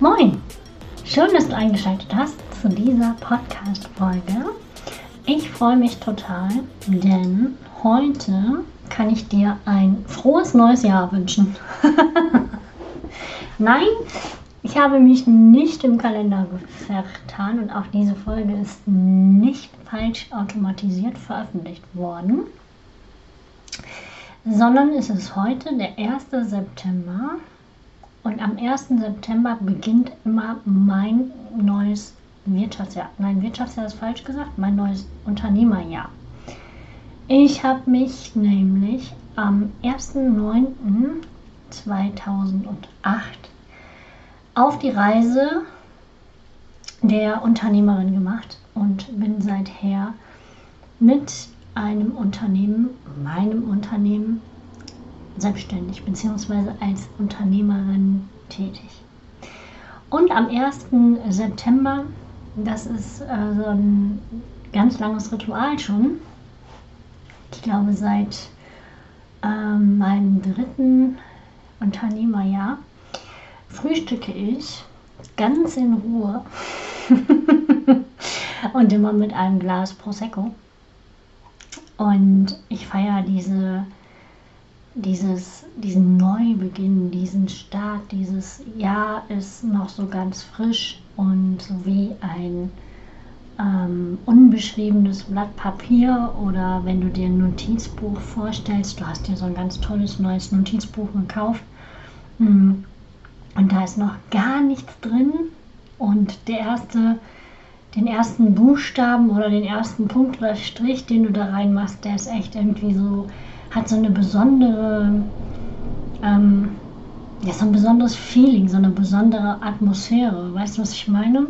Moin! Schön, dass du eingeschaltet hast zu dieser Podcast-Folge. Ich freue mich total, denn heute kann ich dir ein frohes neues Jahr wünschen. Nein, ich habe mich nicht im Kalender vertan und auch diese Folge ist nicht falsch automatisiert veröffentlicht worden, sondern es ist heute der 1. September und am 1. September beginnt immer mein neues Wirtschaftsjahr. Nein, Wirtschaftsjahr ist falsch gesagt, mein neues Unternehmerjahr. Ich habe mich nämlich am 1.9.2008 auf die Reise der Unternehmerin gemacht und bin seither mit einem Unternehmen, meinem Unternehmen, selbstständig bzw. als Unternehmerin tätig. Und am 1. September, das ist äh, so ein ganz langes Ritual schon, ich glaube seit äh, meinem dritten Unternehmerjahr, frühstücke ich ganz in Ruhe und immer mit einem Glas Prosecco. Und ich feiere diese diesen Neubeginn, diesen Start, dieses Jahr ist noch so ganz frisch und so wie ein ähm, unbeschriebenes Blatt Papier oder wenn du dir ein Notizbuch vorstellst, du hast dir so ein ganz tolles neues Notizbuch gekauft mm, und ist noch gar nichts drin und der erste, den ersten Buchstaben oder den ersten Punkt oder Strich, den du da reinmachst, der ist echt irgendwie so hat so eine besondere, ähm, ja, so ein besonderes Feeling, so eine besondere Atmosphäre. Weißt du, was ich meine?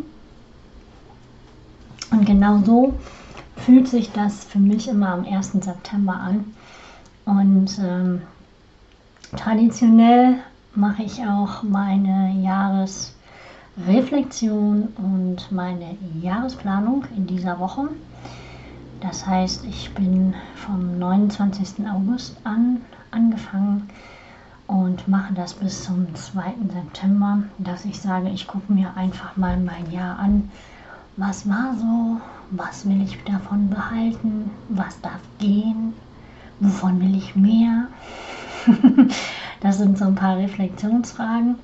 Und genau so fühlt sich das für mich immer am 1. September an. Und ähm, traditionell mache ich auch meine Jahresreflexion und meine Jahresplanung in dieser Woche. Das heißt, ich bin vom 29. August an angefangen und mache das bis zum 2. September, dass ich sage, ich gucke mir einfach mal mein Jahr an. Was war so? Was will ich davon behalten? Was darf gehen? Wovon will ich mehr? das sind so ein paar Reflexionsfragen.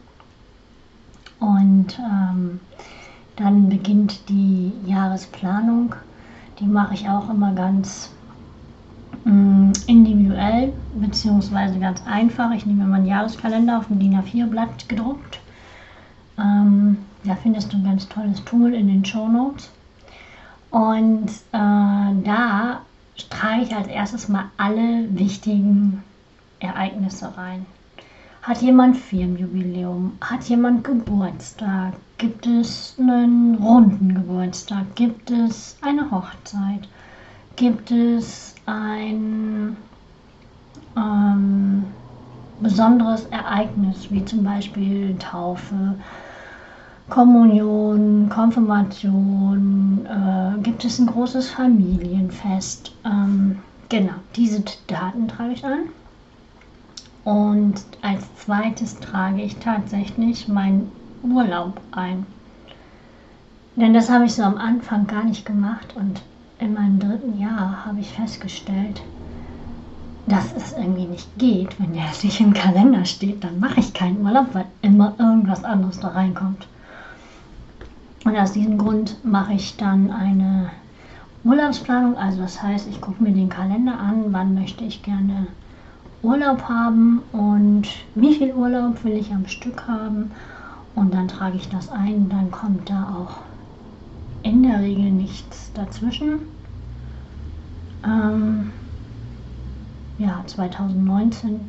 Und ähm, dann beginnt die Jahresplanung die mache ich auch immer ganz mm, individuell beziehungsweise ganz einfach. Ich nehme meinen Jahreskalender auf dem DIN A4-Blatt gedruckt. Ähm, da findest du ein ganz tolles Tool in den Show Notes. Und äh, da trage ich als erstes mal alle wichtigen Ereignisse rein. Hat jemand Firmenjubiläum? Hat jemand Geburtstag? Gibt es einen runden Geburtstag? Gibt es eine Hochzeit? Gibt es ein ähm, besonderes Ereignis, wie zum Beispiel Taufe, Kommunion, Konfirmation? Äh, gibt es ein großes Familienfest? Ähm, genau, diese Daten trage ich an. Und als zweites trage ich tatsächlich meinen Urlaub ein. Denn das habe ich so am Anfang gar nicht gemacht und in meinem dritten Jahr habe ich festgestellt, dass es irgendwie nicht geht. Wenn der nicht im Kalender steht, dann mache ich keinen Urlaub, weil immer irgendwas anderes da reinkommt. Und aus diesem Grund mache ich dann eine Urlaubsplanung. Also das heißt, ich gucke mir den Kalender an, wann möchte ich gerne Urlaub haben und wie viel Urlaub will ich am Stück haben. Und dann trage ich das ein, dann kommt da auch in der Regel nichts dazwischen. Ähm, ja, 2019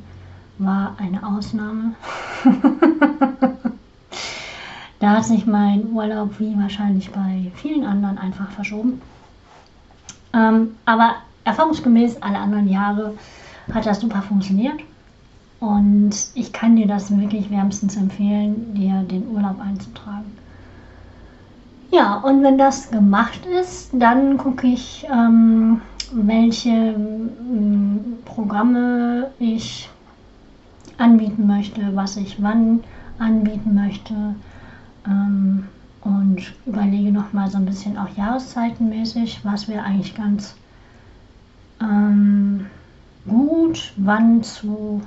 war eine Ausnahme. da hat sich mein Urlaub wie wahrscheinlich bei vielen anderen einfach verschoben. Ähm, aber erfahrungsgemäß alle anderen Jahre hat das super funktioniert. Und ich kann dir das wirklich wärmstens empfehlen, dir den Urlaub einzutragen. Ja, und wenn das gemacht ist, dann gucke ich, ähm, welche ähm, Programme ich anbieten möchte, was ich wann anbieten möchte ähm, und überlege nochmal so ein bisschen auch jahreszeitenmäßig, was wäre eigentlich ganz ähm, gut, wann zu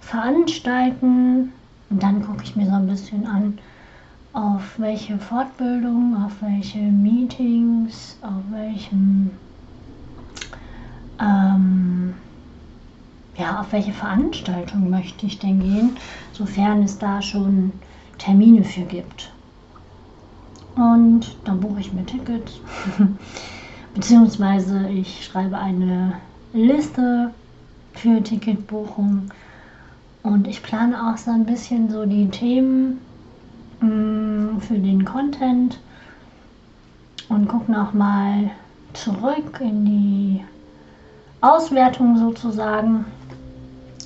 veranstalten. Und dann gucke ich mir so ein bisschen an, auf welche Fortbildung, auf welche Meetings, auf welchem, ähm, ja, auf welche Veranstaltung möchte ich denn gehen, sofern es da schon Termine für gibt. Und dann buche ich mir Tickets, beziehungsweise ich schreibe eine Liste für Ticketbuchung und ich plane auch so ein bisschen so die Themen mh, mm, für den Content und gucke nochmal zurück in die Auswertung sozusagen,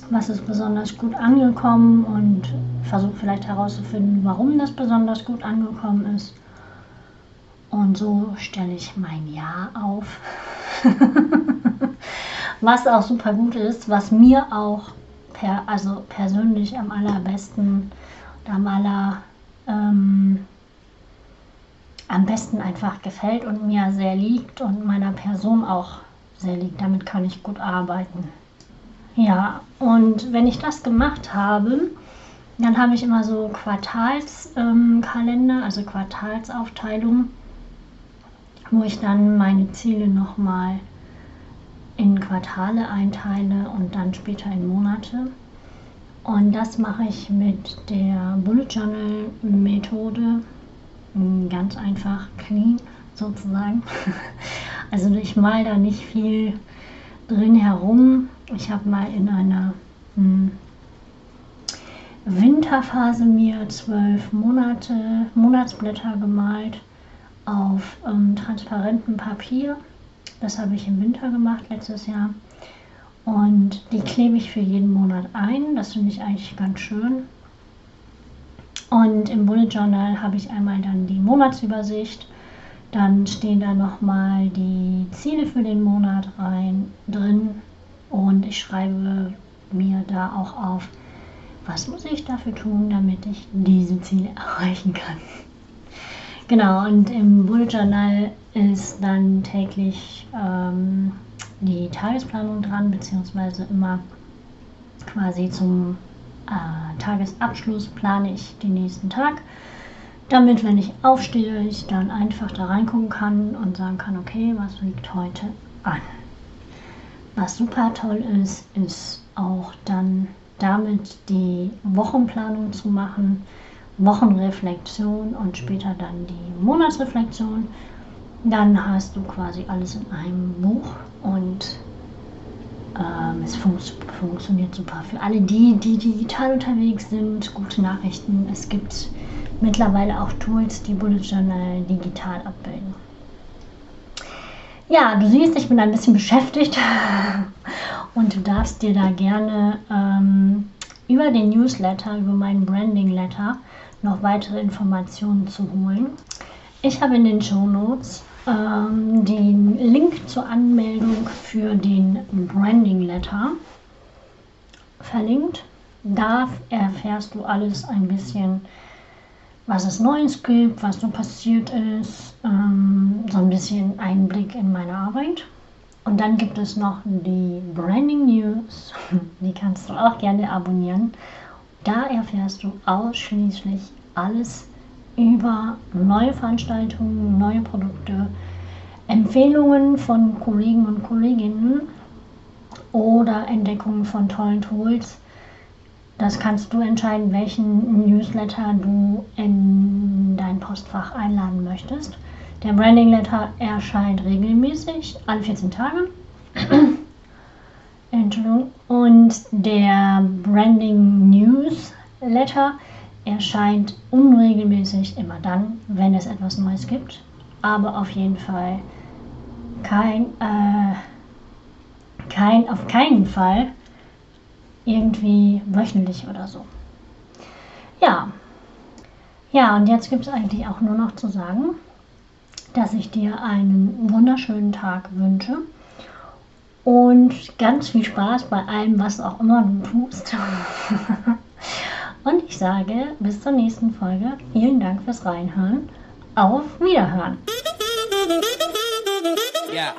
was ist besonders gut angekommen und versuche vielleicht herauszufinden, warum das besonders gut angekommen ist. Und so stelle ich mein Jahr auf. was auch super gut ist, was mir auch per, also persönlich am allerbesten und am aller ähm, am besten einfach gefällt und mir sehr liegt und meiner Person auch sehr liegt. Damit kann ich gut arbeiten. Ja, und wenn ich das gemacht habe, dann habe ich immer so Quartalskalender, ähm, also Quartalsaufteilung, wo ich dann meine Ziele nochmal in Quartale einteile und dann später in Monate. Und das mache ich mit der Bullet Journal Methode. Ganz einfach, clean sozusagen. Also ich mal da nicht viel drin herum. Ich habe mal in einer hm, Winterphase mir zwölf Monate Monatsblätter gemalt auf ähm, transparentem Papier. Das habe ich im Winter gemacht letztes Jahr. Und die klebe ich für jeden Monat ein. Das finde ich eigentlich ganz schön. Und im Bullet Journal habe ich einmal dann die Monatsübersicht. Dann stehen da nochmal die Ziele für den Monat rein drin. Und ich schreibe mir da auch auf, was muss ich dafür tun, damit ich diese Ziele erreichen kann. Genau, und im Bullet Journal ist dann täglich ähm, die Tagesplanung dran, beziehungsweise immer quasi zum äh, Tagesabschluss plane ich den nächsten Tag, damit, wenn ich aufstehe, ich dann einfach da reingucken kann und sagen kann, okay, was liegt heute an. Was super toll ist, ist auch dann damit die Wochenplanung zu machen, Wochenreflexion und später dann die Monatsreflexion dann hast du quasi alles in einem Buch und ähm, es fun funktioniert super. Für alle die, die digital unterwegs sind, gute Nachrichten. Es gibt mittlerweile auch Tools, die Bullet Journal digital abbilden. Ja, du siehst, ich bin ein bisschen beschäftigt und du darfst dir da gerne ähm, über den Newsletter, über meinen Branding Letter noch weitere Informationen zu holen. Ich habe in den Show Notes ähm, den Link zur Anmeldung für den Branding Letter verlinkt. Da erfährst du alles ein bisschen, was es Neues gibt, was so passiert ist, ähm, so ein bisschen Einblick in meine Arbeit. Und dann gibt es noch die Branding News, die kannst du auch gerne abonnieren. Da erfährst du ausschließlich alles über neue Veranstaltungen, neue Produkte, Empfehlungen von Kollegen und Kolleginnen oder Entdeckungen von tollen Tools. Das kannst du entscheiden, welchen Newsletter du in dein Postfach einladen möchtest. Der Branding Letter erscheint regelmäßig, alle 14 Tage. Entschuldigung. Und der Branding Newsletter erscheint unregelmäßig immer dann, wenn es etwas Neues gibt. Aber auf jeden Fall kein, äh, kein, auf keinen Fall irgendwie wöchentlich oder so. Ja. Ja, und jetzt gibt es eigentlich auch nur noch zu sagen, dass ich dir einen wunderschönen Tag wünsche und ganz viel Spaß bei allem, was auch immer du tust. und ich sage bis zur nächsten Folge. Vielen Dank fürs Reinhören. Auf Wiederhören. Yeah.